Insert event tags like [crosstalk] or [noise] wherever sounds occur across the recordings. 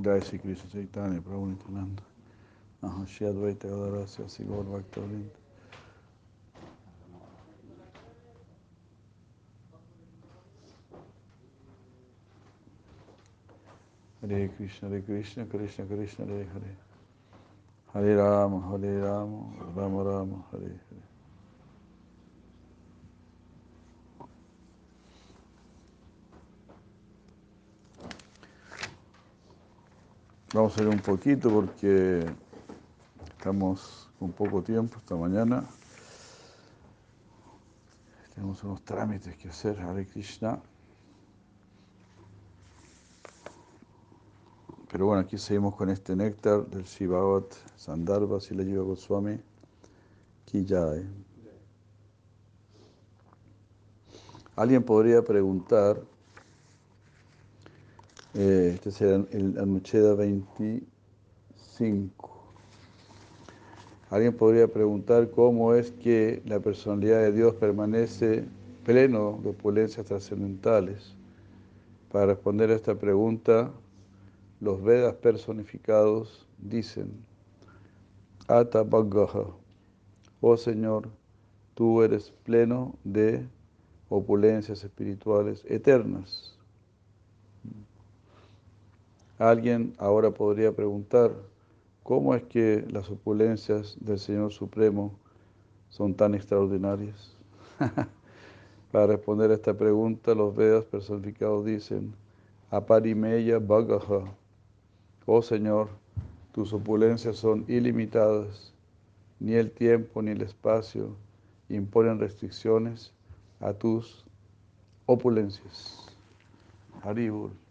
Jai Sri Krishna Chaitanya Prabhu Nityananda Hare Krishna Hare Krishna Krishna Krishna Hare Hare. Hare Rama Hare Rama Rama Rama Hare Hare Vamos a ir un poquito porque estamos con poco tiempo esta mañana. Tenemos unos trámites que hacer, Hare Krishna. Pero bueno, aquí seguimos con este néctar del Shivavat Sandarbha Sila Jiva Goswami Ki Jai. Alguien podría preguntar, eh, este será el Anucheda 25. Alguien podría preguntar cómo es que la personalidad de Dios permanece pleno de opulencias trascendentales. Para responder a esta pregunta, los Vedas personificados dicen, Ata Bhagaha, oh Señor, tú eres pleno de opulencias espirituales eternas. Alguien ahora podría preguntar, ¿cómo es que las opulencias del Señor Supremo son tan extraordinarias? [laughs] Para responder a esta pregunta, los Vedas personificados dicen, Aparimeya Bhagaha, Oh Señor, tus opulencias son ilimitadas, ni el tiempo ni el espacio imponen restricciones a tus opulencias. Haribul.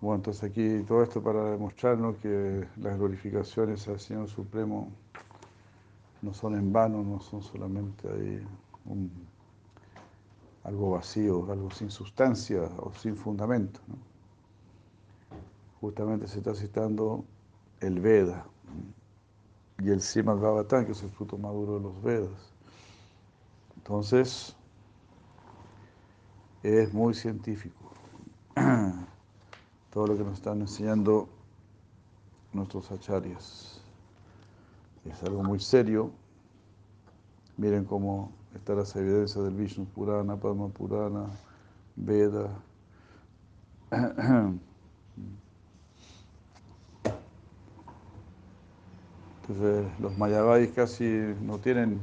Bueno, entonces aquí todo esto para demostrarnos que las glorificaciones al Señor Supremo no son en vano, no son solamente ahí algo vacío, algo sin sustancia o sin fundamento. Justamente se está citando el Veda y el Srimad Bhagavatam, que es el fruto maduro de los Vedas. Entonces, es muy científico [clears throat] todo lo que nos están enseñando nuestros acharyas. Es algo muy serio. Miren cómo están las evidencias del Vishnu Purana, Padma Purana, Veda. Entonces, los mayavadis casi no tienen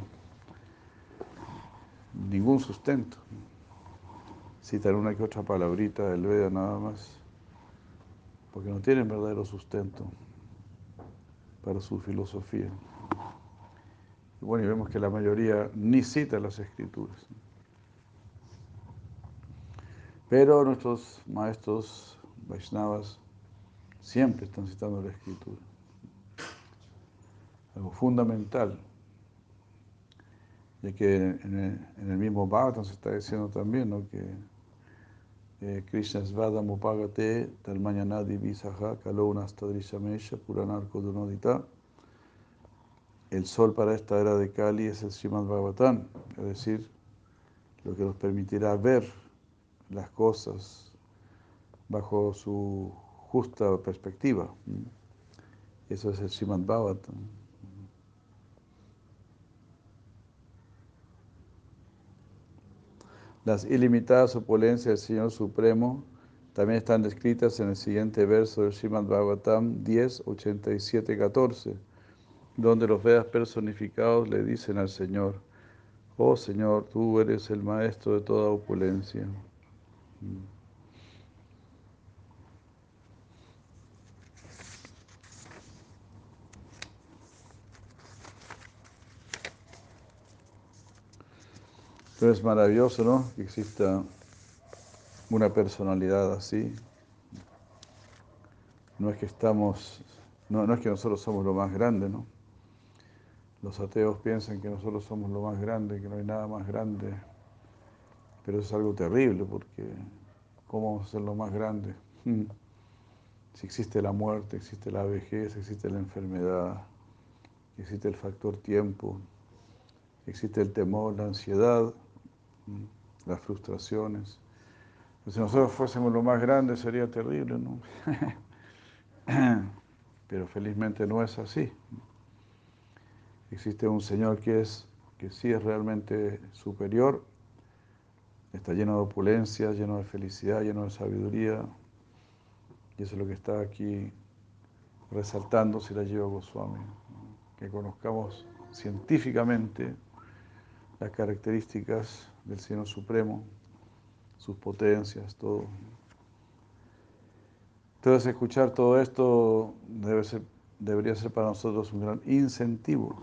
ningún sustento. Citan una que otra palabrita del Veda nada más, porque no tienen verdadero sustento para su filosofía. Bueno, y vemos que la mayoría ni cita las escrituras. Pero nuestros maestros Vaishnavas siempre están citando la escritura. Algo fundamental ya que en el, mismo Bhagavatam se está diciendo también ¿no? que Krishna Svadam Upagate Talmayanadi Visaha Kalonastadrishamesha Puranarko Dunodita. El sol para esta era de Kali es el Srimad Bhagavatam, es decir, lo que nos permitirá ver las cosas bajo su justa perspectiva. Eso es el Srimad Bhagavatam. Las ilimitadas opulencias del Señor Supremo también están descritas en el siguiente verso del Srimad Bhagavatam 10, 87, 14, donde los Vedas personificados le dicen al Señor, Oh Señor, tú eres el maestro de toda opulencia. Entonces es maravilloso, ¿no? Que exista una personalidad así. No es que estamos, no, es que nosotros somos lo más grande, ¿no? Los ateos piensan que nosotros somos lo más grande, que no hay nada más grande. Pero eso es algo terrible porque ¿cómo vamos a ser lo más grande? Si existe la muerte, existe la vejez, existe la enfermedad, existe el factor tiempo, existe el temor, la ansiedad, las frustraciones. Si nosotros fuésemos lo más grande sería terrible, ¿no? [laughs] Pero felizmente no es así. Existe un Señor que, es, que sí es realmente superior, está lleno de opulencia, lleno de felicidad, lleno de sabiduría. Y eso es lo que está aquí resaltando si la lleva Goswami. Que conozcamos científicamente las características del Señor Supremo, sus potencias, todo. Entonces escuchar todo esto debe ser, debería ser para nosotros un gran incentivo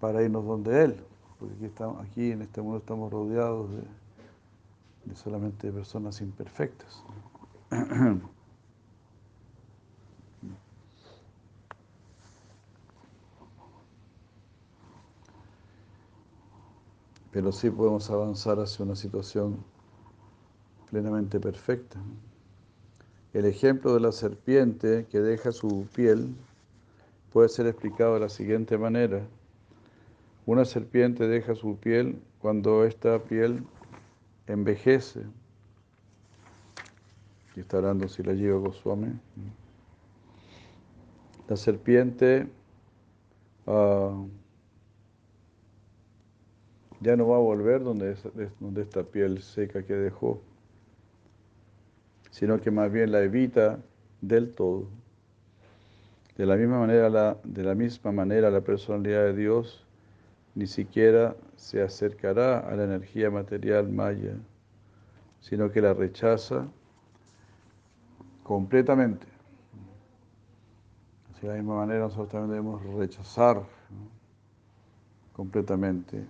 para irnos donde Él, porque aquí, estamos, aquí en este mundo estamos rodeados de, de solamente personas imperfectas. [clears throat] Pero sí podemos avanzar hacia una situación plenamente perfecta. El ejemplo de la serpiente que deja su piel puede ser explicado de la siguiente manera. Una serpiente deja su piel cuando esta piel envejece. Y está hablando si la lleva Goswami. La serpiente uh, ya no va a volver donde, donde esta piel seca que dejó sino que más bien la evita del todo. De la misma manera, la, de la misma manera, la personalidad de Dios ni siquiera se acercará a la energía material maya, sino que la rechaza completamente. de la misma manera, nosotros también debemos rechazar completamente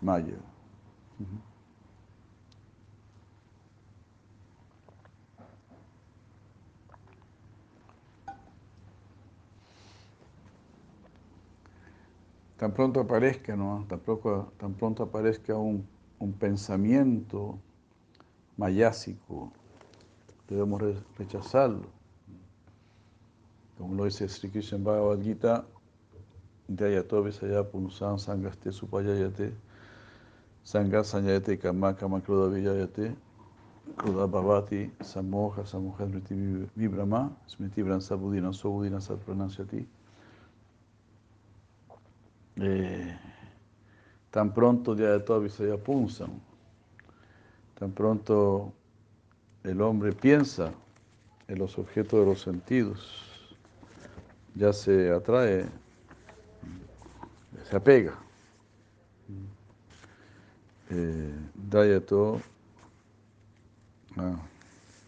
maya. tan pronto aparezca, ¿no? tan, tan pronto aparezca un, un pensamiento mayásico, debemos rechazarlo. Como lo dice Sri Krishna Bhagavad Gita, Dhyayato Visaya Punsan Sangaste Supayayate, Sangat Sanyayate Kama Kruda Vijayate, Kruda Bhavati Samoha Samoha Smriti Vibrama, Smriti Vransa Budina eh, tan pronto ya de toda Visaya tan pronto el hombre piensa en los objetos de los sentidos, ya se atrae, se apega. Eh, Dayato ah,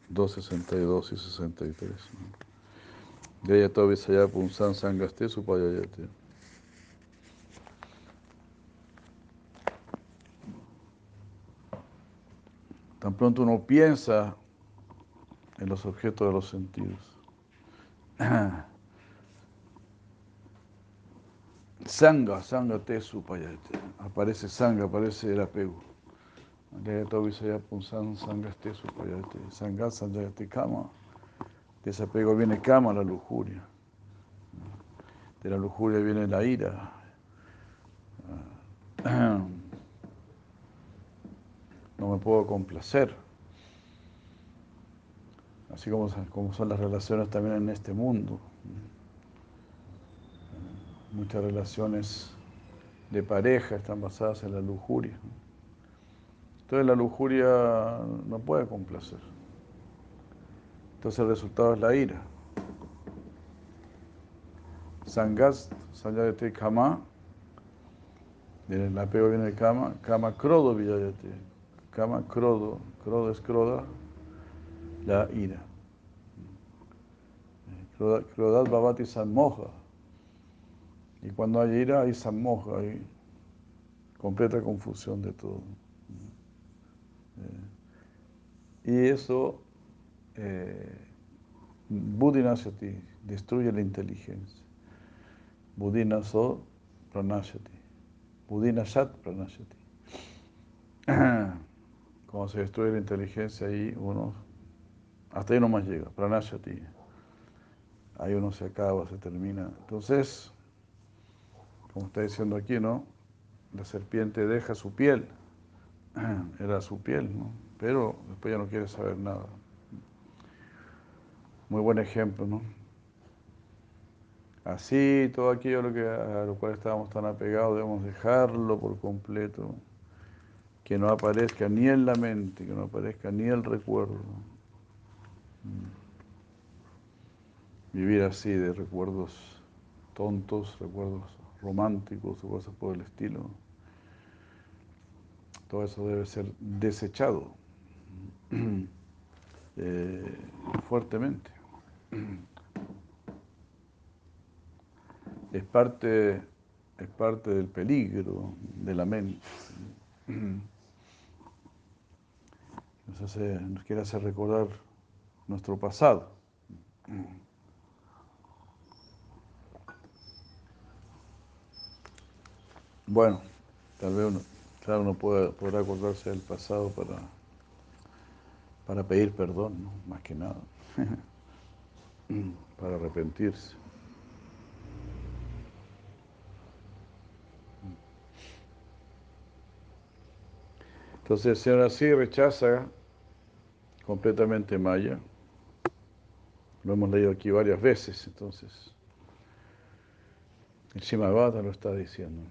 262 y 63. Dayato Visaya Punsan Sangaste Supayayate. Tan pronto uno piensa en los objetos de los sentidos. [clears throat] Sanga, sanga te supayate. Aparece sanga, aparece el apego. Sanga te supayate. Sanga sanjayate kama. De ese apego viene kama, la lujuria. De la lujuria viene la ira. no me puedo complacer. Así como son las relaciones también en este mundo. Muchas relaciones de pareja están basadas en la lujuria. Entonces la lujuria no puede complacer. Entonces el resultado es la ira. Sangas, Sanyayate Kama, el apego viene de Kama, Kama Krodo Vijayate. Kama Krodo, Krodo es Kroda, la ira. Krodat Bhavati Sanmoja. Y cuando hay ira hay Sanmoja, hay completa confusión de todo. Eh, y eso, eh, Buddhinasyati, destruye la inteligencia. Buddhinaso Pranashati. Buddhinasat Pranashati. [clears throat] Cuando se destruye la inteligencia, ahí uno, hasta ahí nomás llega, pranashati. Ahí uno se acaba, se termina. Entonces, como está diciendo aquí, ¿no? La serpiente deja su piel, [clears throat] era su piel, ¿no? pero después ya no quiere saber nada. Muy buen ejemplo, ¿no? Así, todo aquello a lo, cual estábamos tan apegados, debemos dejarlo por completo, que no aparezca ni en la mente, que no aparezca ni el recuerdo. Vivir así de recuerdos tontos, recuerdos románticos o cosas por el estilo. Todo eso debe ser desechado [clears throat] eh, fuertemente. Es parte, es parte del peligro de la mente. Nos, nos quiere hacer recordar nuestro pasado. Bueno, tal vez uno, claro, uno pueda, podrá acordarse del pasado para, para pedir perdón, más que nada, [laughs] para arrepentirse. Entonces el Señor así rechaza completamente Maya. Lo hemos leído aquí varias veces, entonces el Shimabata lo está diciendo.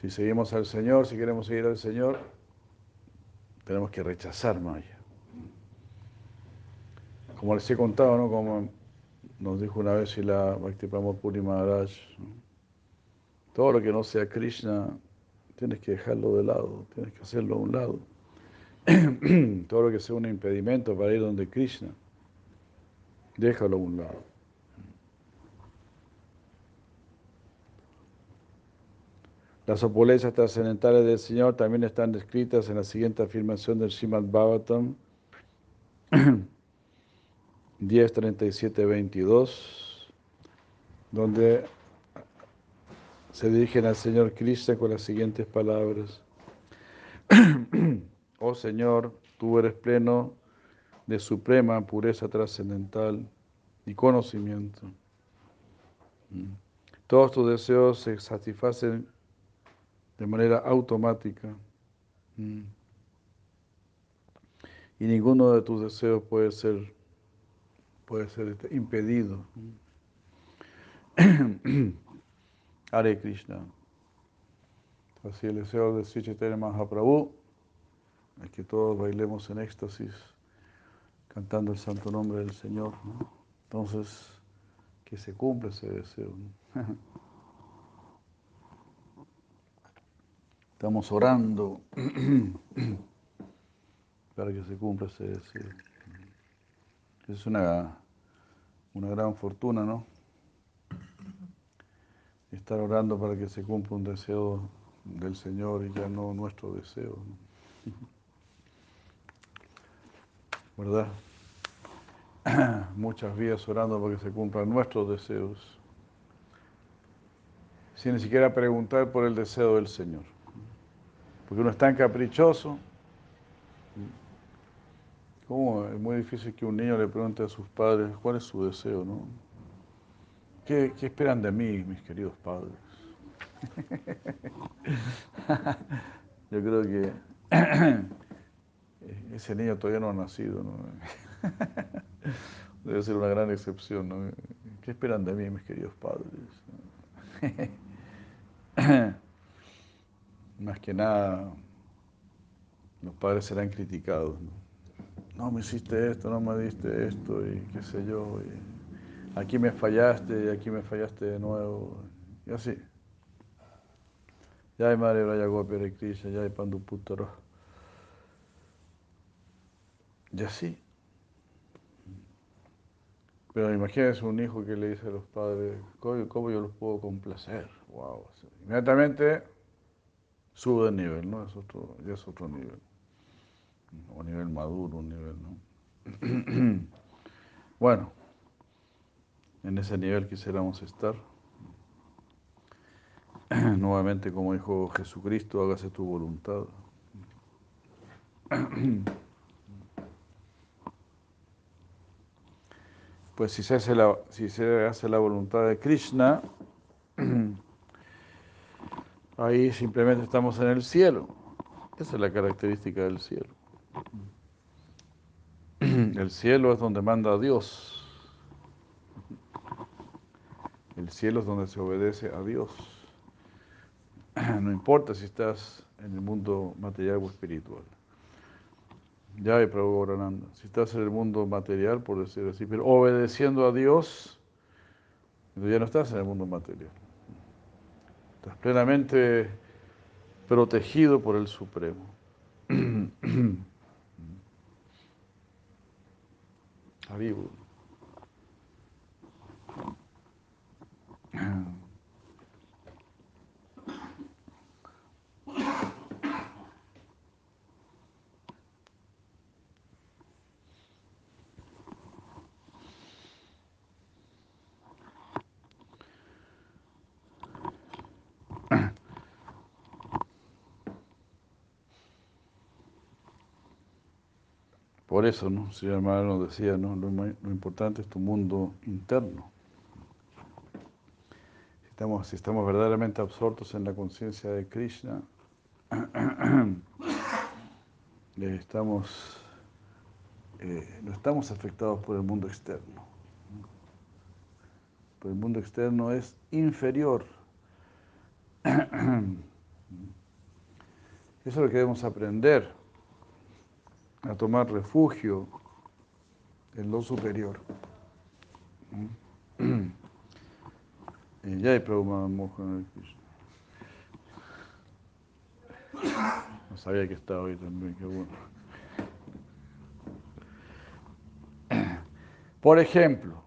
Si seguimos al Señor, si queremos seguir al Señor, tenemos que rechazar Maya. Como les he contado, ¿no? Como nos dijo una vez la Bhakti Puri Maharaj, todo lo que no sea Krishna, tienes que dejarlo de lado, tienes que hacerlo a un lado. [clears throat] todo lo que sea un impedimento para ir donde Krishna, déjalo a un lado. Las opulencias trascendentales del Señor también están descritas en la siguiente afirmación del Srimad Bhavatam 10.37.22, donde se dirigen al Señor Cristo con las siguientes palabras. [clears throat] oh Señor, tú eres pleno de suprema pureza trascendental y conocimiento. Mm. Todos tus deseos se satisfacen de manera automática. Mm. Y ninguno de tus deseos puede ser, puede ser este, impedido. [clears throat] Hare Krishna. Así el deseo de Sri Chaitanya Mahaprabhu es que todos bailemos en éxtasis cantando el santo nombre del Señor. Entonces, que se cumpla ese deseo. [laughs] Estamos orando [clears throat] para que se cumpla ese deseo. Es una, una gran fortuna, ¿no? Estar orando para que se cumpla un deseo del Señor y ya no nuestro deseo. [laughs] ¿Verdad? [clears throat] Muchas vidas orando para que se cumplan nuestros deseos, sin ni siquiera preguntar por el deseo del Señor. Porque uno es tan caprichoso. ¿Cómo? Es muy difícil que un niño le pregunte a sus padres cuál es su deseo, ¿no? ¿Qué, esperan de mí, mis queridos padres? [laughs] Yo creo que [clears throat] ese niño todavía no ha nacido, ¿no? Debe ser una gran excepción, ¿no? ¿Qué esperan de mí, mis queridos padres? [clears throat] más que nada los padres serán criticados. ¿no? me hiciste esto, no me diste esto y qué sé yo. Aquí me fallaste y aquí me fallaste de nuevo. Y así. Ya hay Madre Braya Gopi Krishna, ya hay Pandu Putaro. Y así. Pero imagínense un hijo que le dice a los padres, ¿cómo, yo los puedo complacer? Wow. Inmediatamente sube de nivel, ¿no? Es otro, es otro nivel. O nivel maduro, un nivel, ¿no? [clears throat] bueno, en ese nivel quisiéramos estar. [clears throat] Nuevamente, como dijo Jesucristo, hágase tu voluntad. [clears throat] Pues si se hace la, si se hace la voluntad de Krishna, Ahí simplemente estamos en el cielo. Esa es la característica del cielo. [clears throat] El cielo es donde manda Dios. El cielo es donde se obedece a Dios. [clears throat] No importa si estás en el mundo material o espiritual. Ya hay Prabhu Si estás en el mundo material, por decir así, pero obedeciendo a Dios, ya no estás en el mundo material. Plenamente protegido por el Supremo. [clears throat] Haribu. Por eso, ¿no? Señor nos decía, ¿no? Lo, importante es tu mundo interno. Si estamos, verdaderamente absortos en la conciencia de Krishna, [clears throat] estamos, eh, no estamos afectados por el mundo externo. Pero el mundo externo es inferior. [clears throat] Eso es lo que debemos aprender a tomar refugio en lo superior. [clears throat] Y ya hay Mohan No sabía que estaba hoy también, qué bueno. [clears throat] Por ejemplo,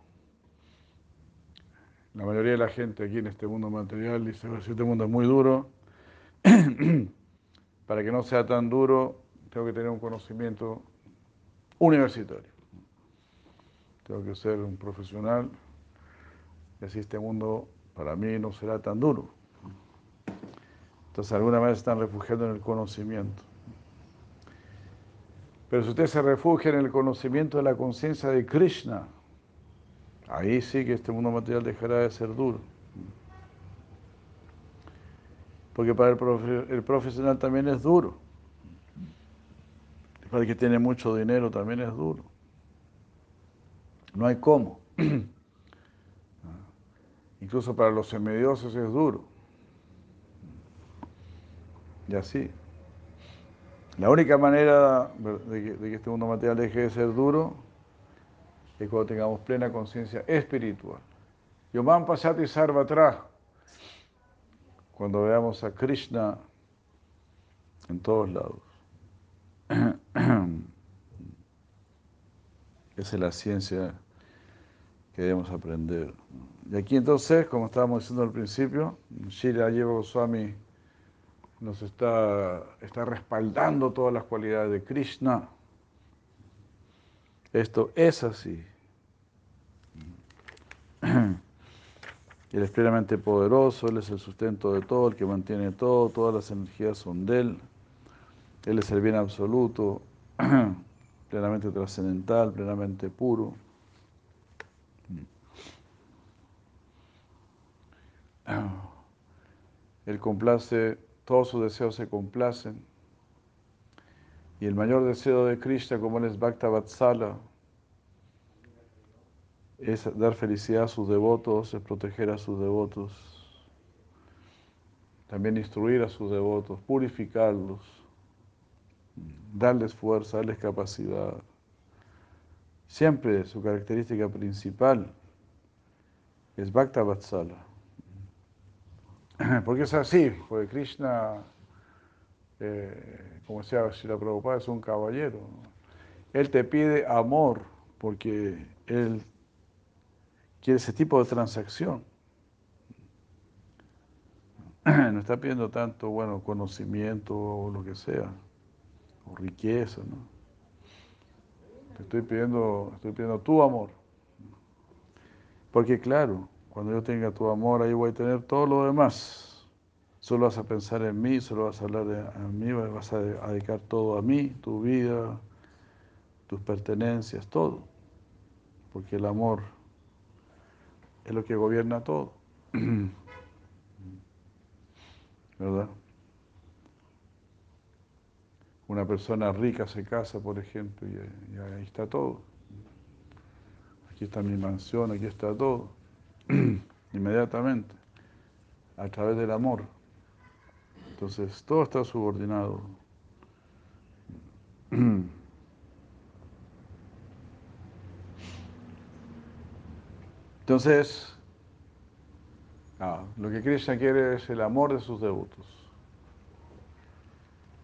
la mayoría de la gente aquí en este mundo material dice, este mundo es muy duro, [clears throat] para que no sea tan duro, tengo que tener un conocimiento universitario. Tengo que ser un profesional y así este mundo para mí no será tan duro. Entonces, alguna vez están refugiando en el conocimiento. Pero si usted se refugia en el conocimiento de la conciencia de Krishna, ahí sí que este mundo material dejará de ser duro. Porque para el, el profesional también es duro. Para el que tiene mucho dinero también es duro. No hay cómo. [clears throat] Incluso para los semidiosos es duro. Y así. La única manera de que, este mundo material deje de ser duro es cuando tengamos plena conciencia espiritual. Yomam Pasati Sarvatra. Cuando veamos a Krishna en todos lados. [clears throat] Esa es la ciencia que debemos aprender. Y aquí entonces, como estábamos diciendo al principio, Shira Lleva Goswami nos está, está respaldando todas las cualidades de Krishna. Esto es así. Él es plenamente poderoso, Él es el sustento de todo, el que mantiene todo, todas las energías son de Él. Él es el bien absoluto, [clears throat] plenamente trascendental, plenamente puro. [clears throat] Él complace, todos sus deseos se complacen. Y el mayor deseo de Krishna, como él es Bhakta Vatsala, es dar felicidad a sus devotos, es proteger a sus devotos, también instruir a sus devotos, purificarlos darles fuerza, darles capacidad. Siempre su característica principal es Bhakta Vatsala. [clears throat] Porque es así, porque Krishna, eh, como decía la Prabhupada, es un caballero. Él te pide amor porque él quiere ese tipo de transacción. [clears throat] No está pidiendo tanto, bueno, conocimiento o lo que sea o riqueza, ¿no? Te estoy pidiendo, estoy pidiendo tu amor. Porque claro, cuando yo tenga tu amor, ahí voy a tener todo lo demás. Solo vas a pensar en mí, solo vas a hablar de mí, vas a dedicar todo a mí, tu vida, tus pertenencias, todo. Porque el amor es lo que gobierna todo. [clears throat] ¿Verdad? Una persona rica se casa, por ejemplo, y, ahí está todo. Aquí está mi mansión, aquí está todo. [clears throat] Inmediatamente, a través del amor. Entonces, todo está subordinado. [clears throat] Entonces, ah, lo que Krishna quiere es el amor de sus devotos.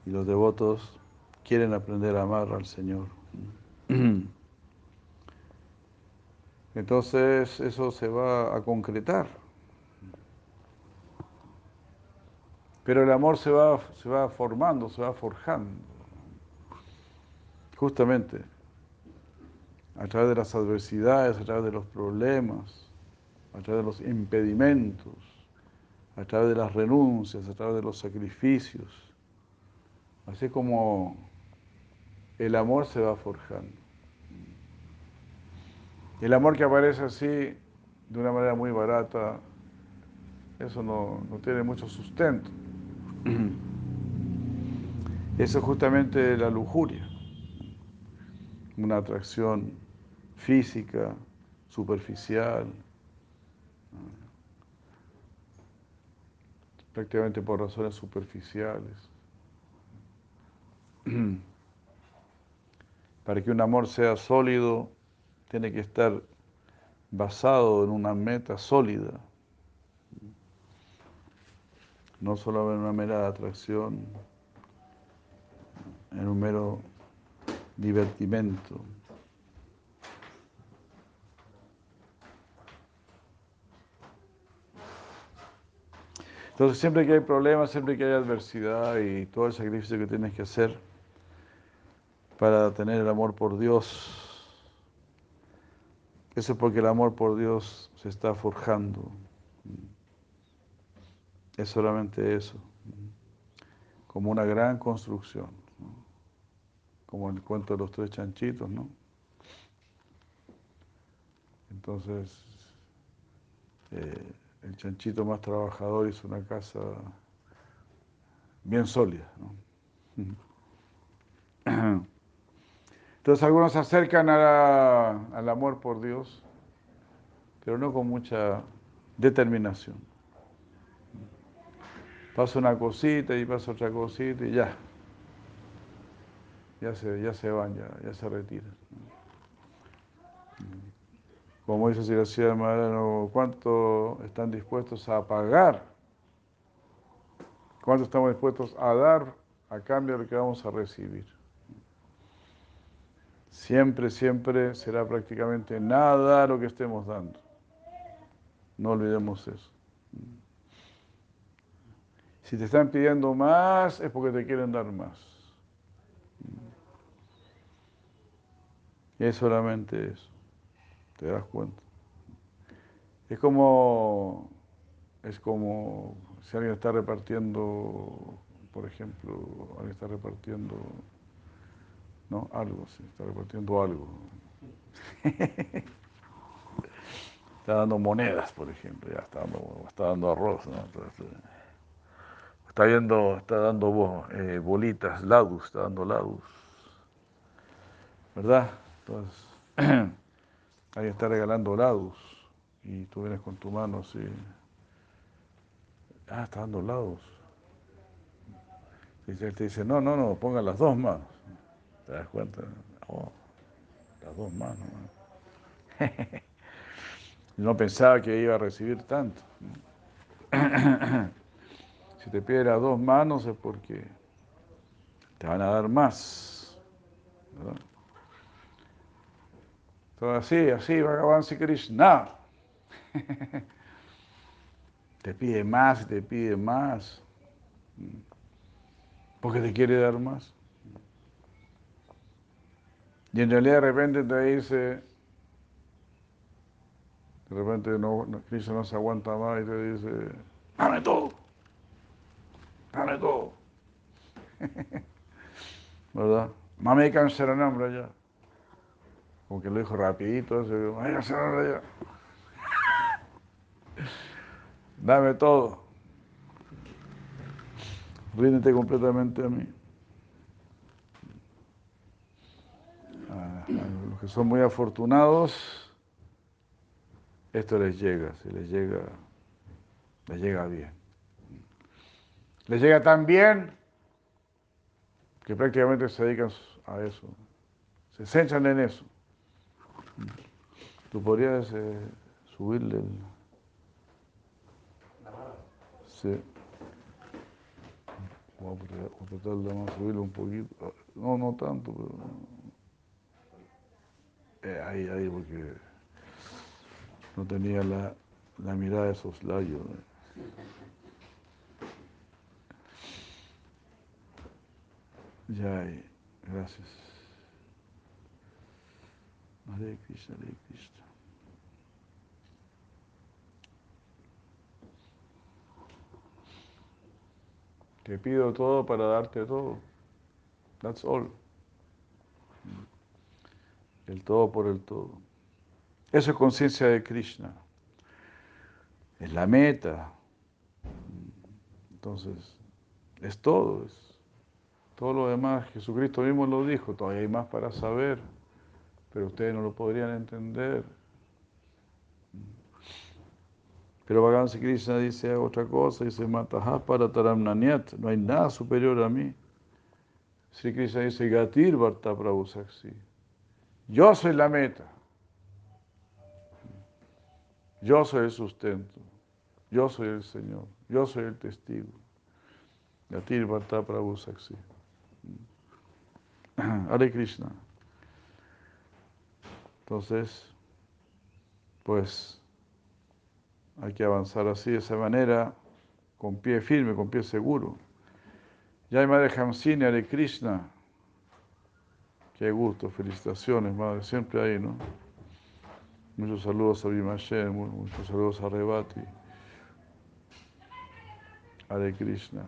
Y los devotos quieren aprender a amar al Señor. [clears throat] Entonces eso se va a concretar. Pero el amor se va, se va formando, se va forjando. Justamente a través de las adversidades, a través de los problemas, a través de los impedimentos, a través de las renuncias, a través de los sacrificios. Así como el amor se va forjando. El amor que aparece así, de una manera muy barata, eso no, no tiene mucho sustento. [clears throat] Eso es justamente la lujuria, una atracción física, superficial, prácticamente por razones superficiales. [clears throat] Para que un amor sea sólido, tiene que estar basado en una meta sólida, no solo en una mera atracción, en un mero divertimento. Entonces siempre que hay problemas, siempre que hay adversidad y todo el sacrificio que tienes que hacer para tener el amor por Dios, eso es porque el amor por Dios se está forjando. Es solamente eso, como una gran construcción, como el cuento de los tres chanchitos, ¿no? Entonces, eh, el chanchito más trabajador hizo una casa bien sólida. [clears throat] [clears throat] Entonces algunos se acercan al amor por Dios, pero no con mucha determinación. Pasa una cosita y pasa otra cosita y ya. Ya se, ya se van, ya, se retiran. Como dice Siracía Marano, ¿cuánto están dispuestos a pagar? ¿Cuánto estamos dispuestos a dar a cambio de lo que vamos a recibir? Siempre, siempre será prácticamente nada lo que estemos dando. No olvidemos eso. Si te están pidiendo más, es porque te quieren dar más. Es solamente eso. ¿Te das cuenta? Es como, es como si alguien está repartiendo, por ejemplo, alguien está repartiendo, ¿no? Algo, sí, está repartiendo algo. [laughs] está dando monedas, por ejemplo, ya está dando, está dando arroz, ¿no? está, viendo, está dando eh, bolitas, ladus, está dando ladus. ¿Verdad? Entonces, [clears throat] Alguien está regalando lados y tú vienes con tu mano así. Ah, está dando lados. Y él te dice, no, no, no, pongan las dos manos. ¿Te das cuenta? Oh, las dos manos. no [laughs] pensaba que iba a recibir tanto. [clears throat] si te pide las dos manos es porque te van a dar más. Todo así, así, Bhagavan Krishna. [laughs] te pide más te pide más. Porque te quiere dar más. Y en realidad de repente te dice, de repente no, Krishna no se aguanta más y te dice, dame todo, dame todo. [laughs] ¿Verdad? Mame nombre ya. Como que lo dijo rapidito, así, ya. [laughs] Dame todo. Ríndete completamente a mí. Son muy afortunados, esto les llega, se les llega, les llega bien. Les llega tan bien que prácticamente se dedican a eso, se centran en eso. Tú podrías eh, subirle el... Sí. Voy a tratar de subirlo un poquito. No, no tanto, pero... Eh, ahí, ahí, porque no tenía la, la mirada de esos labios. Ya, gracias. Hare Krishna, Hare Krishna. Te pido todo para darte todo. That's all. El todo por el todo. Eso es conciencia de Krishna. Es la meta. Entonces, es todo. Es todo lo demás. Jesucristo mismo lo dijo. Todavía hay más para saber. Pero ustedes no lo podrían entender. Pero Bhagavan Krishna dice otra cosa, dice Mataha para no hay nada superior a mí. Sri Krishna dice Gatir Bharta Prabhu Saksi. Yo soy la meta. Yo soy el sustento. Yo soy el Señor. Yo soy el testigo. Gatir Bharta Prabhu Saksi. Hare Krishna. Entonces, pues hay que avanzar así, de esa manera, con pie firme, con pie seguro. Ya hay Madre Hamsini, Hare Krishna. Qué gusto, felicitaciones, Madre, siempre ahí, ¿no? Muchos saludos a Bimashen, muchos saludos a Rebati. Hare Krishna.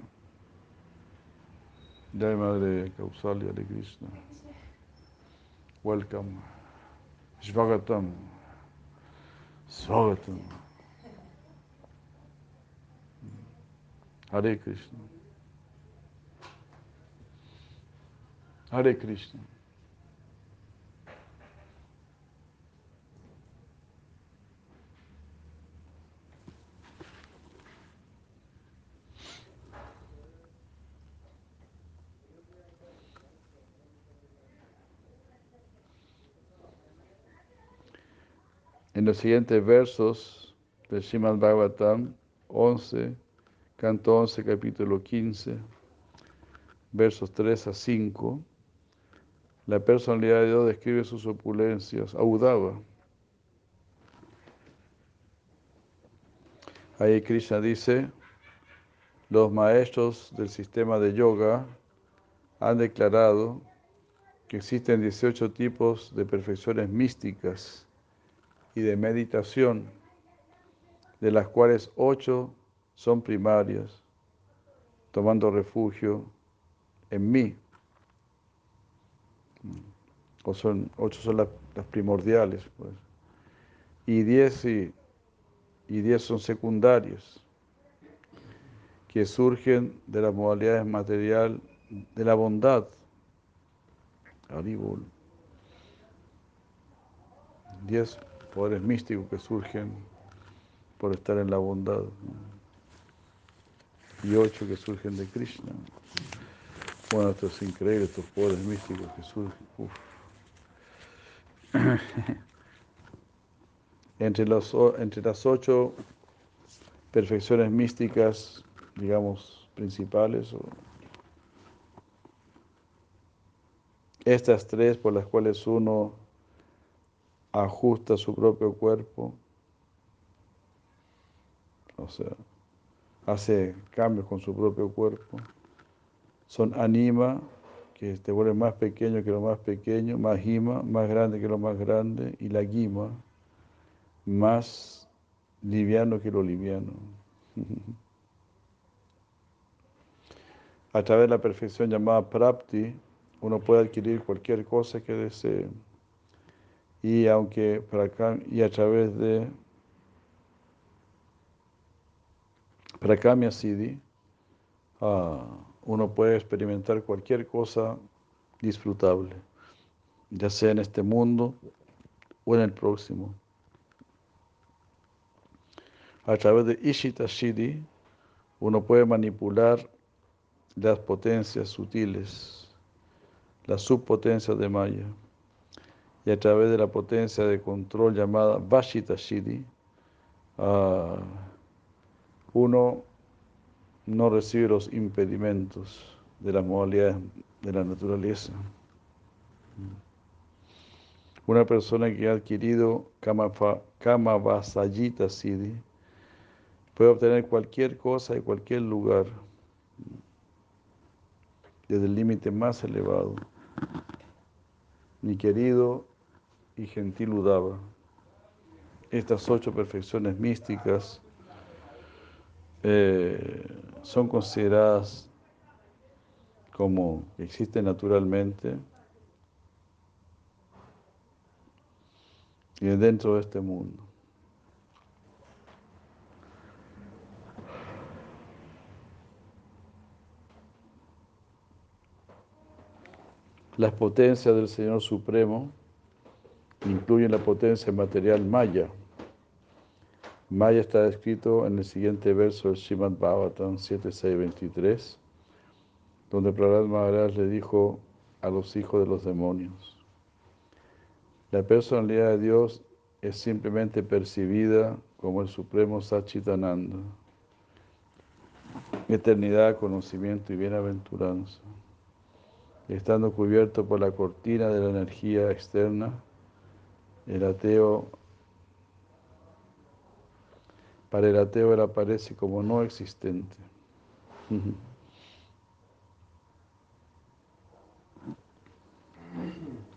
Ya Madre Kausalya, Hare Krishna. Welcome. Svagatam. Svagatam. Hare Krishna. Hare Krishna. En los siguientes versos del Srimad Bhagavatam 11, canto 11, capítulo 15, versos 3 a 5, la personalidad de Dios describe sus opulencias, audaba. Ahí Krishna dice, los maestros del sistema de yoga han declarado que existen 18 tipos de perfecciones místicas y de meditación, de las cuales 8 son primarias, tomando refugio en mí. O son, ocho son las, primordiales, pues. Y diez, y, y diez son secundarias, que surgen de las modalidades material de la bondad. Diez poderes místicos que surgen por estar en la bondad. Y ocho que surgen de Krishna. Bueno, esto es increíble, estos poderes místicos que surgen. [laughs] entre, los, entre las ocho perfecciones místicas, digamos, principales, estas tres por las cuales uno ajusta su propio cuerpo, o sea, hace cambios con su propio cuerpo, son anima, que te vuelve más pequeño que lo más pequeño, más más grande que lo más grande, y la guima, más liviano que lo liviano. [laughs] A través de la perfección llamada prapti, uno puede adquirir cualquier cosa que desee y aunque acá, y a través de Prakamya Siddhi, uh, uno puede experimentar cualquier cosa disfrutable. ya sea en este mundo o en el próximo. A través de Ishita Shidi, uno puede manipular las potencias sutiles, las subpotencias de Maya, y a través de la potencia de control llamada Vashita Shidi, uh, uno no recibe los impedimentos de las modalidades de la naturaleza. Una persona que ha adquirido Kama Vasayita Siddhi puede obtener cualquier cosa de cualquier lugar, desde el límite más elevado. Mi querido y gentil Udava, estas ocho perfecciones místicas eh, son consideradas como existen naturalmente y dentro de este mundo. Las potencias del Señor Supremo incluyen la potencia material maya. Maya está escrito en el siguiente verso del Srimad Bhagavatam 7623 donde Prahlad Maharaj le dijo a los hijos de los demonios, la personalidad de Dios es simplemente percibida como el Supremo Sachitananda, eternidad, conocimiento y bienaventuranza. Estando cubierto por la cortina de la energía externa, el ateo, para el ateo él aparece como no existente.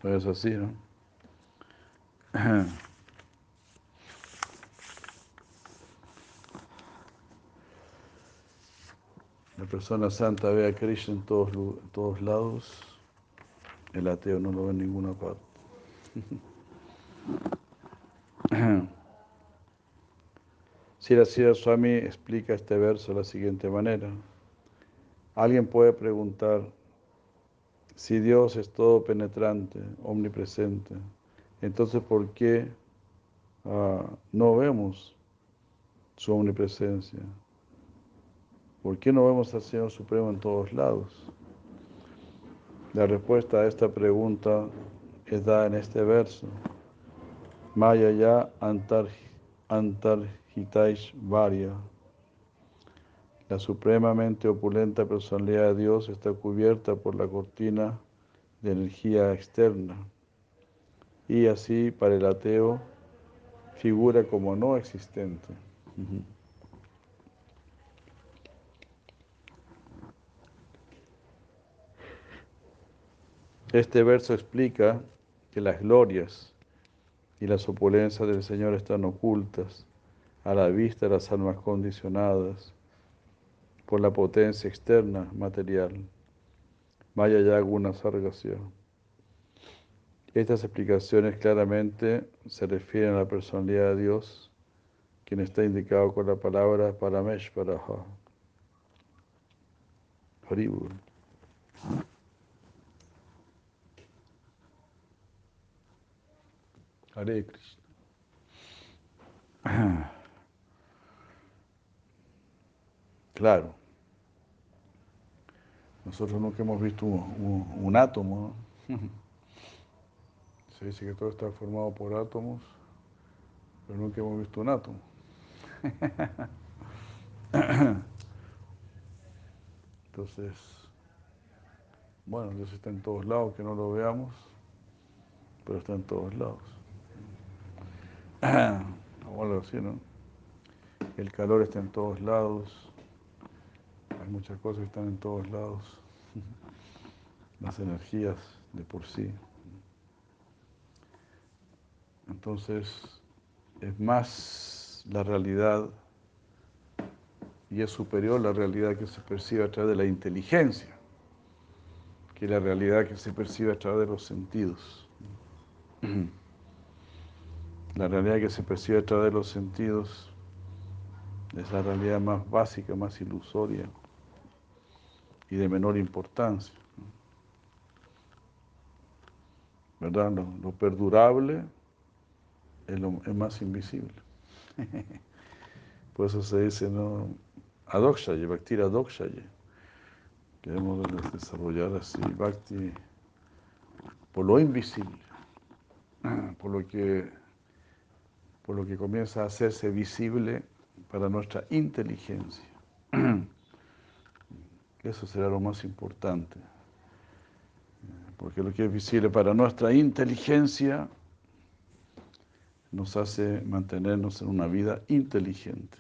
es así, ¿no? [clears throat] La persona santa ve a Krishna en todos lados, el ateo no lo ve en ninguna parte. [laughs] Sira Sira Swami explica este verso de la siguiente manera. Alguien puede preguntar, si Dios es todo penetrante, omnipresente, entonces ¿por qué ah, no vemos su omnipresencia? ¿Por qué no vemos al Señor Supremo en todos lados? La respuesta a esta pregunta es dada en este verso. Maya ya antar, antarhitaish varia. La supremamente opulenta personalidad de Dios está cubierta por la cortina de energía externa y así para el ateo figura como no existente. Este verso explica que las glorias y las opulencias del Señor están ocultas a la vista de las almas condicionadas por la potencia externa material. Maya Yaguna Sargasya. Estas explicaciones claramente se refieren a la personalidad de Dios, quien está indicado con la palabra Parameshvaraha. Haribur. Hare Krishna. [clears throat] Claro. Nosotros nunca hemos visto un, átomo. [laughs] Se dice que todo está formado por átomos, pero nunca hemos visto un átomo. [clears throat] Entonces, bueno, Dios está en todos lados, que no lo veamos, pero está en todos lados. [clears throat] algo así. El calor está en todos lados, hay muchas cosas que están en todos lados, [laughs] las energías de por sí. Entonces, es más la realidad y es superior la realidad que se percibe a través de la inteligencia que la realidad que se percibe a través de los sentidos. [clears throat] La realidad que se percibe a través de los sentidos es la realidad más básica, más ilusoria y de menor importancia. ¿verdad? Lo, perdurable es lo es más invisible. [laughs] Por eso se dice, ¿no? Adokshaye, Bhakti Adokshaye. Queremos desarrollar así Bhakti por lo invisible, por lo que, por lo que comienza a hacerse visible para nuestra inteligencia. [clears throat] Eso será lo más importante. Porque lo que es visible para nuestra inteligencia nos hace mantenernos en una vida inteligente.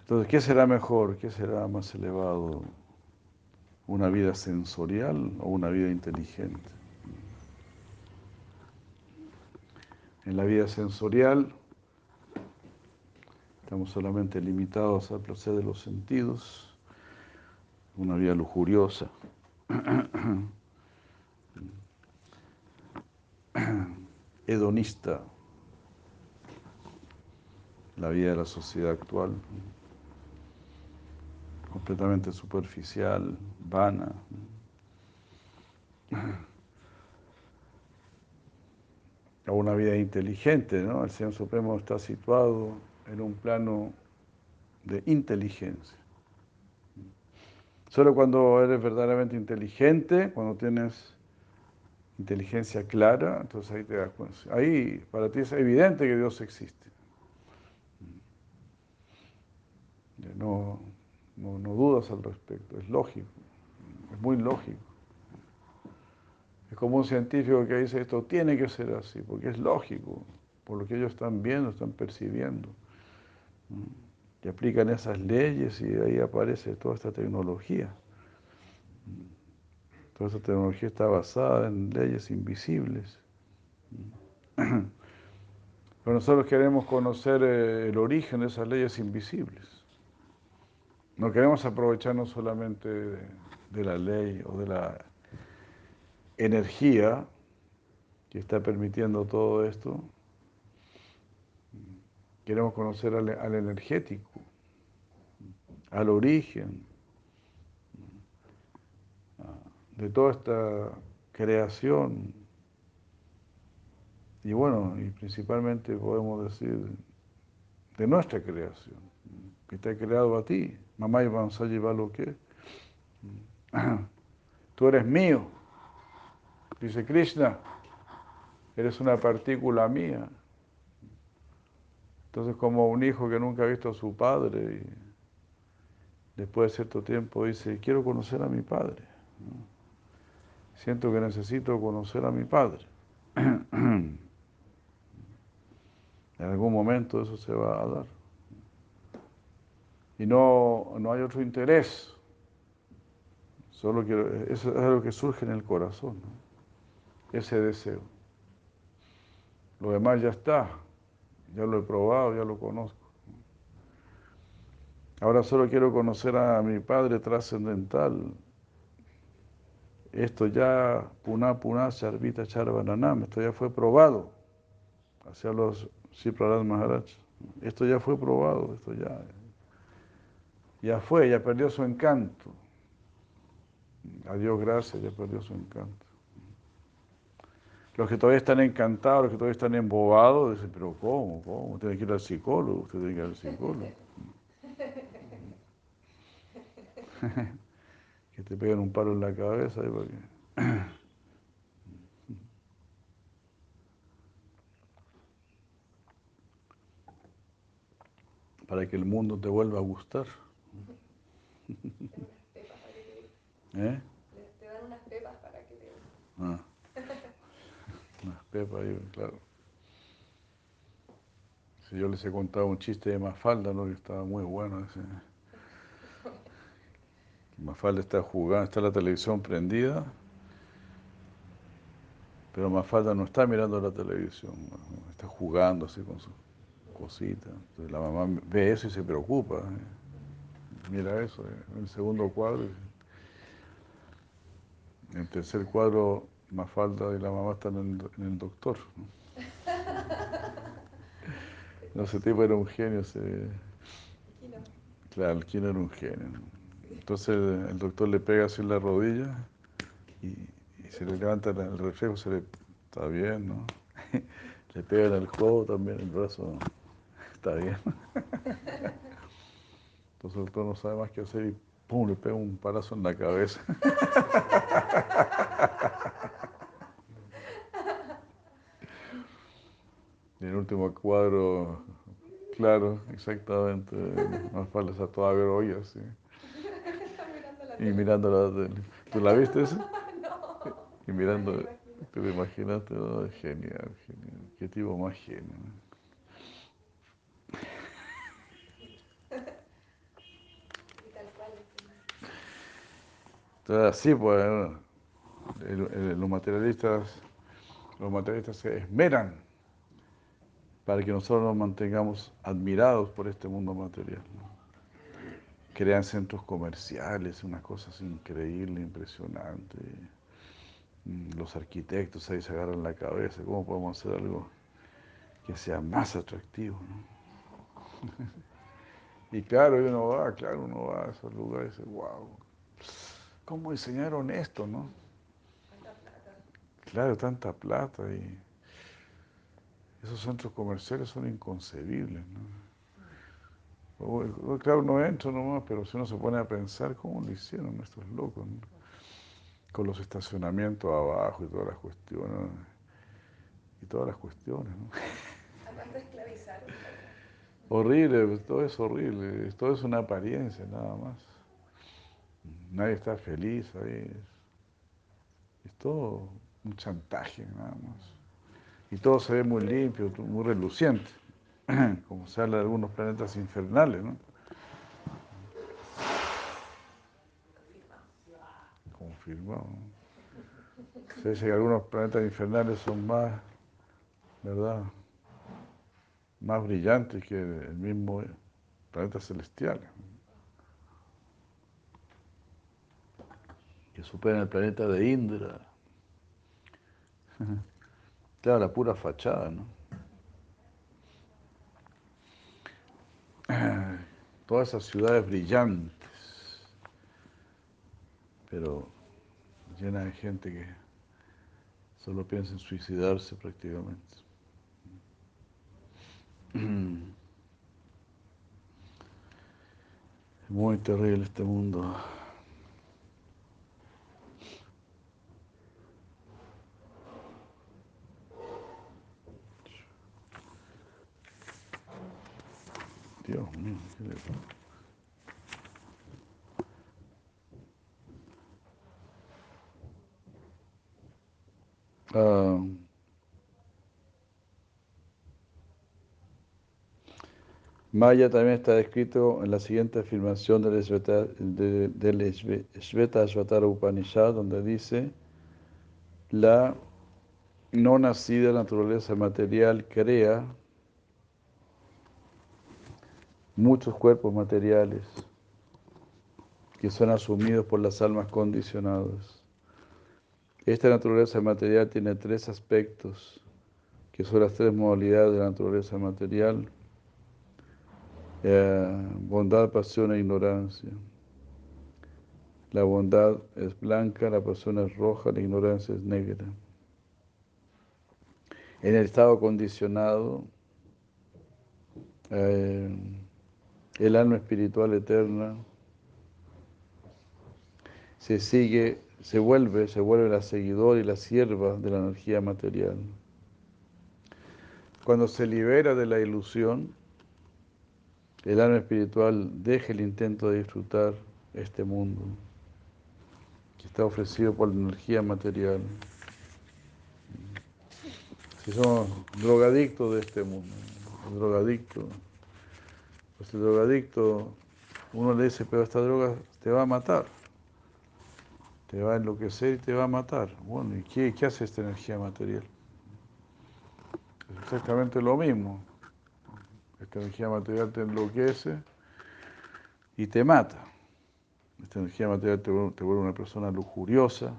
Entonces, ¿qué será mejor? ¿Qué será más elevado? ¿Una vida sensorial o una vida inteligente? En la vida sensorial estamos solamente limitados al placer de los sentidos, una vida lujuriosa. [clears throat] hedonista, la vida de la sociedad actual completamente superficial, vana. [clears throat] A una vida inteligente, ¿no? El Señor Supremo está situado en un plano de inteligencia. Solo cuando eres verdaderamente inteligente, cuando tienes inteligencia clara, entonces ahí te das cuenta. Ahí para ti es evidente que Dios existe. No, no, dudas al respecto, es lógico, es muy lógico. Es como un científico que dice esto tiene que ser así, porque es lógico, por lo que ellos están viendo, están percibiendo. Y aplican esas leyes y ahí aparece toda esta tecnología. Toda esta tecnología está basada en leyes invisibles. [clears throat] Pero nosotros queremos conocer eh, el origen de esas leyes invisibles. No queremos aprovecharnos solamente de, la ley o de la energía que está permitiendo todo esto. Queremos conocer al, al energético, al origen de toda esta creación. Y bueno, y principalmente podemos decir de nuestra creación, que te ha creado a ti. Mamá y vamos a llevar lo que. [clears throat] Tú eres mío. Dice Krishna, eres una partícula mía. Entonces, como un hijo que nunca ha visto a su padre, y después de cierto tiempo dice, quiero conocer a mi padre. Siento que necesito conocer a mi padre. en algún momento eso se va a dar y no, no hay otro interés. Solo quiero, eso es algo que surge en el corazón, ese deseo. Lo demás ya está, ya lo he probado, ya lo conozco. Ahora solo quiero conocer a mi Padre trascendental. Esto ya, Puna Puna Charvita Charvananam, esto ya fue probado hacia los Siprarad Maharaj. Esto ya fue probado, esto ya ya fue, ya perdió su encanto. A Dios gracias, ya perdió su encanto. Los que todavía están encantados, los que todavía están embobados, dicen, pero ¿cómo? ¿Cómo? Tiene que ir al psicólogo, usted tiene que ir al psicólogo. [laughs] que te peguen un palo en la cabeza. [clears throat] para que el mundo te vuelva a gustar. [laughs] ¿Eh? Te dan unas pepas para que te... Ah. Claro. Si yo les he contado un chiste de Mafalda, ¿no? que estaba muy bueno. Ese. Mafalda está jugando, está la televisión prendida, pero Mafalda no está mirando la televisión, está jugando así con su cosita. Entonces la mamá ve eso y se preocupa. ¿eh? Mira eso, eh, en el segundo cuadro. En el tercer cuadro, Mafalda y la mamá están en, el doctor. ¿no? ese tipo era un genio. Ese... Claro, el era un genio. Entonces el doctor le pega así en la rodilla y, se le levanta el reflejo, se le está bien, ¿no? [laughs] Le pegan el juego también, el brazo está bien. Entonces el doctor no sabe más qué hacer y ¡pum! le pega un palazo en la cabeza. [laughs] el último cuadro, claro, exactamente, más falta a toda grolla, sí. Y mirando la ¿Tú la viste esa? No. Y mirando, te lo imaginaste, oh, genial, genial. Qué tipo más cual. Entonces, así, pues, los materialistas, los materialistas se esmeran para que nosotros nos mantengamos admirados por este mundo material. ¿no? Crean centros comerciales, unas cosas increíbles, impresionantes. Mm, Los arquitectos ahí se agarran la cabeza, ¿cómo podemos hacer algo que sea más atractivo? ¿no? [laughs] Y claro, uno va, claro, uno va a esos lugares y dice, wow, ¿cómo diseñaron esto, no? Cuánta plata. Claro, tanta plata y esos centros comerciales son inconcebibles, ¿no? O- o- Claro, no entro nomás, pero si uno se pone a pensar, ¿cómo lo hicieron estos locos? no? Con los estacionamientos abajo y todas las cuestiones, ¿no? y todas las cuestiones, ¿no? ¿A cuánto esclavizaron? Horrible, pues, todo es horrible, todo es una apariencia nada más. Nadie está feliz ahí. Es todo un chantaje nada más. Y todo se ve muy limpio, muy reluciente, [clears throat] como se habla de algunos planetas infernales, ¿no? Confirmado. Se dice que algunos planetas infernales son más, ¿verdad? Más brillantes que el mismo planeta celestial. Que superan el planeta de Indra. [laughs] Claro, la pura fachada, ¿no? [clears throat] Todas esas ciudades brillantes, pero llenas de gente que solo piensa en suicidarse prácticamente. [clears throat] Muy terrible este mundo. Ah, Maya también está descrito en la siguiente afirmación del Sveta, de- del Sve- Shvetashvatara Upanishad, donde dice, la no nacida naturaleza material crea muchos cuerpos materiales que son asumidos por las almas condicionadas. Esta naturaleza material tiene tres aspectos, que son las tres modalidades de la naturaleza material, eh, bondad, pasión e ignorancia. La bondad es blanca, la pasión es roja, la ignorancia es negra. En el estado condicionado, eh, el alma espiritual eterna se sigue, se vuelve, se vuelve la seguidora y la sierva de la energía material. Cuando se libera de la ilusión, el alma espiritual deja el intento de disfrutar este mundo que está ofrecido por la energía material. Si somos drogadictos de este mundo, drogadictos, pues el drogadicto, uno le dice, pero esta droga te va a matar, te va a enloquecer y te va a matar. Bueno, ¿y qué, qué hace esta energía material? Es exactamente lo mismo. Esta energía material te enloquece y te mata. Esta energía material te, te vuelve una persona lujuriosa,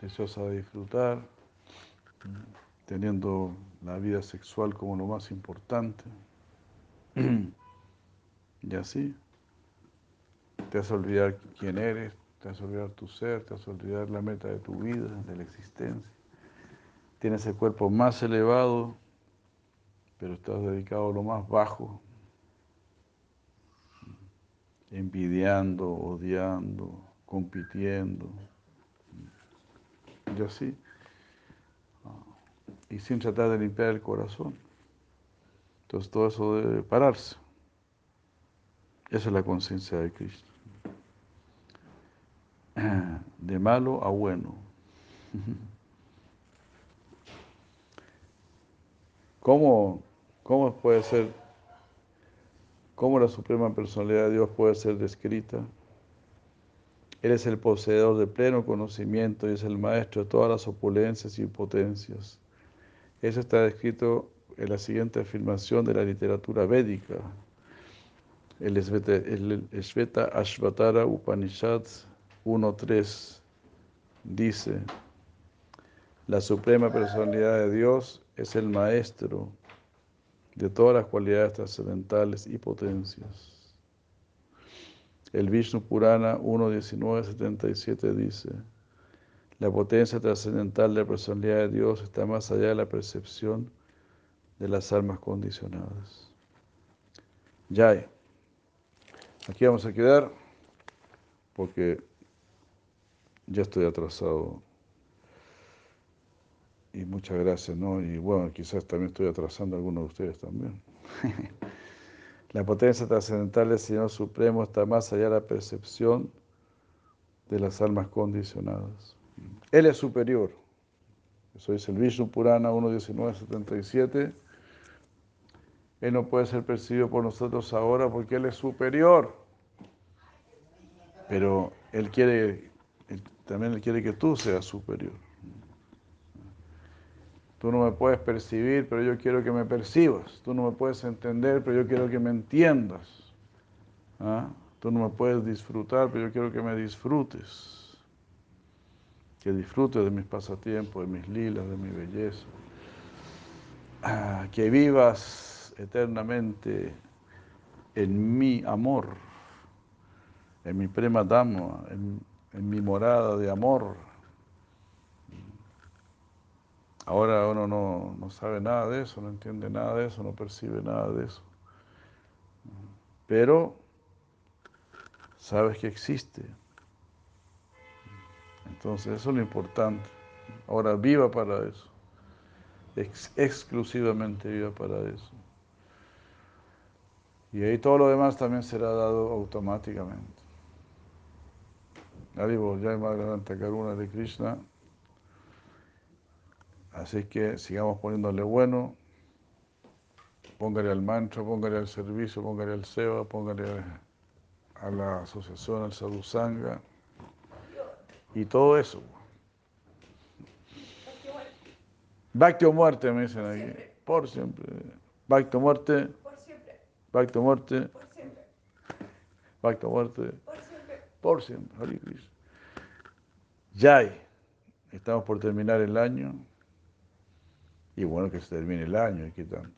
deseosa de disfrutar, teniendo la vida sexual como lo más importante. [clears throat] Y así te vas a olvidar quién eres, te vas a olvidar tu ser, te vas a olvidar la meta de tu vida, de la existencia. Tienes el cuerpo más elevado, pero estás dedicado a lo más bajo, envidiando, odiando, compitiendo, y así, y sin tratar de limpiar el corazón. Entonces todo eso debe pararse. Esa es la conciencia de Cristo. [clears throat] De malo a bueno. [laughs] ¿Cómo, cómo puede ser, cómo la Suprema Personalidad de Dios puede ser descrita? Él es el poseedor de pleno conocimiento y es el maestro de todas las opulencias y potencias. Eso está descrito en la siguiente afirmación de la literatura védica. El Sveta Ashvatara Upanishad 1.3 dice, la Suprema Personalidad de Dios es el maestro de todas las cualidades trascendentales y potencias. El Vishnu Purana 1.19.77 dice, la potencia trascendental de la personalidad de Dios está más allá de la percepción de las almas condicionadas. Ya, aquí vamos a quedar porque ya estoy atrasado y muchas gracias, ¿no? Y bueno, quizás también estoy atrasando a algunos de ustedes también. [laughs] la potencia trascendental del Señor Supremo está más allá de la percepción de las almas condicionadas. Él es superior. Eso dice el Vishnu Purana 1.19.77. Él no puede ser percibido por nosotros ahora porque Él es superior. Pero Él quiere, también Él quiere que tú seas superior. Tú no me puedes percibir, pero yo quiero que me percibas. Tú no me puedes entender, pero yo quiero que me entiendas. ¿Ah? Tú no me puedes disfrutar, pero yo quiero que me disfrutes. Que disfrutes de mis pasatiempos, de mis lilas, de mi belleza. Ah, que vivas eternamente en mi amor, en mi prema dama, en, mi morada de amor Ahora uno no, sabe nada de eso, no entiende nada de eso, no percibe nada de eso. Pero sabes que existe. Entonces eso es lo importante. Ahora viva para eso. exclusivamente viva para eso. Y ahí todo lo demás también será dado automáticamente. Haribo, Jai Madhuranta Karuna de Krishna. Así que sigamos poniéndole bueno, póngale al mantra, póngale al servicio, póngale al SEBA, póngale a la asociación, al sadhusanga y todo eso. Bhakti o muerte, me dicen aquí. Por siempre. Bhakti o muerte. Por siempre. Bhakti o muerte. Por siempre. Por siempre. Siempre. Yay. Estamos por terminar el año. Y bueno que se termine el año, ¿y qué tanto?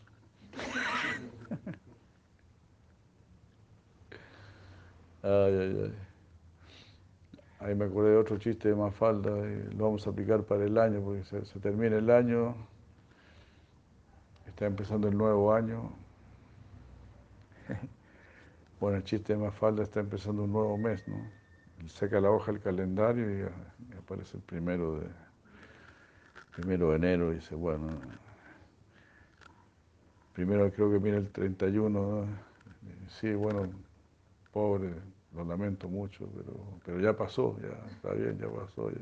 [laughs] Ay, ay, ay. Ahí me acordé de otro chiste de Mafalda, y lo vamos a aplicar para el año, porque se, se termina el año, está empezando el nuevo año. [laughs] Bueno, el chiste de Mafalda está empezando un nuevo mes, ¿no? Saca la hoja del calendario y aparece el primero de, primero de enero, dice, bueno, primero creo que viene el 31, sí, bueno, pobre, lo lamento mucho, pero, pero ya pasó, ya está bien, ya pasó, ya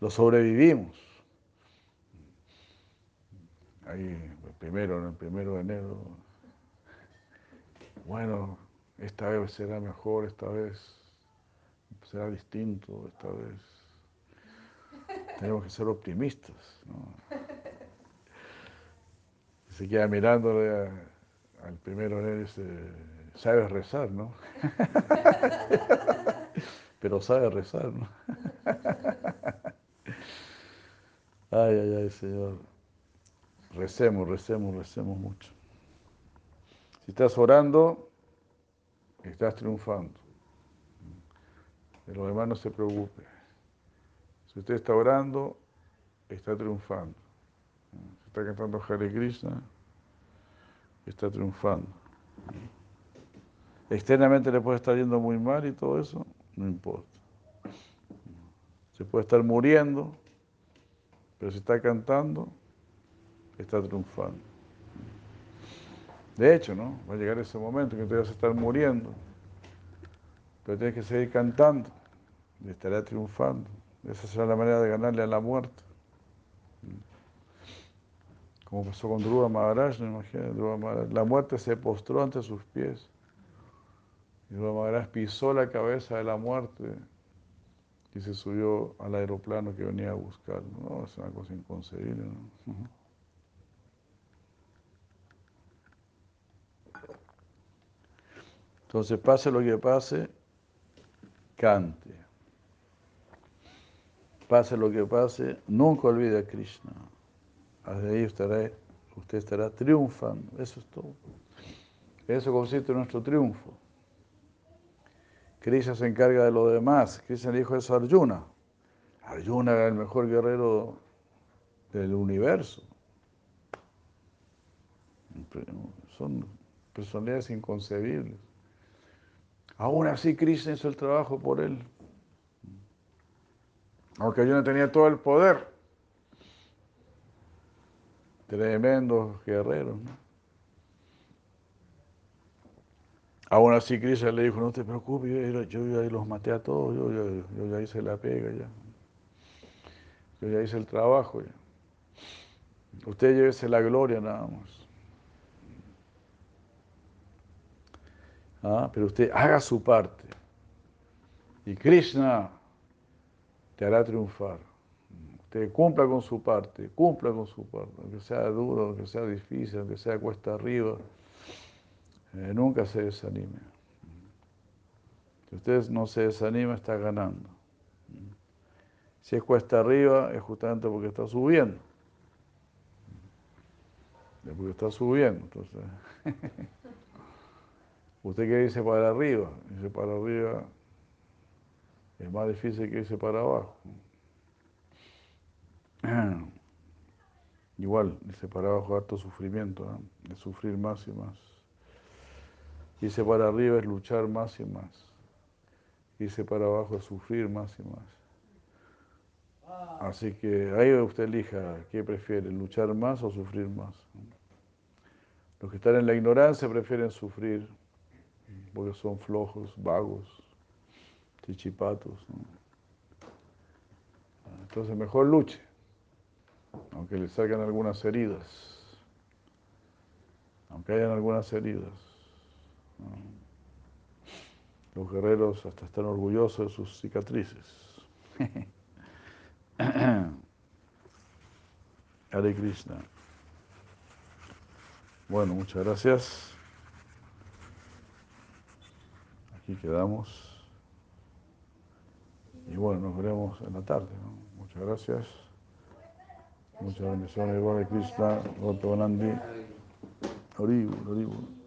lo sobrevivimos. Ahí, primero, el primero de enero, bueno, esta vez será mejor, esta vez será distinto, esta vez tenemos que ser optimistas. Se queda mirándole al primero de él y dice, sabes rezar, ¿no? [laughs] Pero sabe rezar, ¿no? [laughs] Ay, ay, ay, Señor. Recemos, recemos, recemos mucho. Si estás orando, estás triunfando. De lo demás no se preocupe. Si usted está orando, está triunfando. Si está cantando Hare Krishna, está triunfando. Externamente le puede estar yendo muy mal y todo eso, no importa. Se puede estar muriendo, pero si está cantando, está triunfando. De hecho, ¿no? Va a llegar ese momento que tú vas a estar muriendo, pero tienes que seguir cantando y estará triunfando. Esa será la manera de ganarle a la muerte. Como pasó con Dhruva Maharaj, no imagínate, La muerte se postró ante sus pies. Y Dhruva Maharaj pisó la cabeza de la muerte y se subió al aeroplano que venía a buscar. No, es una cosa inconcebible. ¿no? Entonces, pase lo que pase, cante. Pase lo que pase, nunca olvide a Krishna. Desde ahí usted estará, triunfando. Eso es todo. Eso consiste en nuestro triunfo. Krishna se encarga de lo demás. Krishna dijo eso a Arjuna. Arjuna era el mejor guerrero del universo. Son personalidades inconcebibles. Aún así, Krishna hizo el trabajo por él. Aunque yo no tenía todo el poder. Tremendos guerreros. ¿no? Aún así, Krishna le dijo, no te preocupes, yo, ya los maté a todos, yo, ya hice la pega ya. Yo ya hice el trabajo ya. Usted llévese la gloria nada más. ¿Ah? pero usted haga su parte. Y Krishna te hará triunfar. Usted cumpla con su parte, cumpla con su parte, aunque sea duro, aunque sea difícil, aunque sea cuesta arriba, eh, nunca se desanime. Si usted no se desanima, está ganando. Si es cuesta arriba, es justamente porque está subiendo. Es porque está subiendo, entonces. [laughs] ¿Usted qué dice para arriba? Dice para arriba es más difícil que irse para abajo. [clears throat] Igual, dice para abajo harto sufrimiento, de sufrir más y más. Dice para arriba es luchar más y más. Dice para abajo es sufrir más y más. Así que ahí usted elija qué prefiere, luchar más o sufrir más. Los que están en la ignorancia prefieren sufrir porque son flojos, vagos, chichipatos. Entonces mejor luche, aunque le salgan algunas heridas, aunque hayan algunas heridas. Los guerreros hasta están orgullosos de sus cicatrices. [coughs] Hare Krishna. Bueno, muchas gracias. Aquí quedamos. Y bueno, nos veremos en la tarde. Muchas gracias. Muchas bendiciones. De Krishna, Gotavanandi. Oribu, Oribu.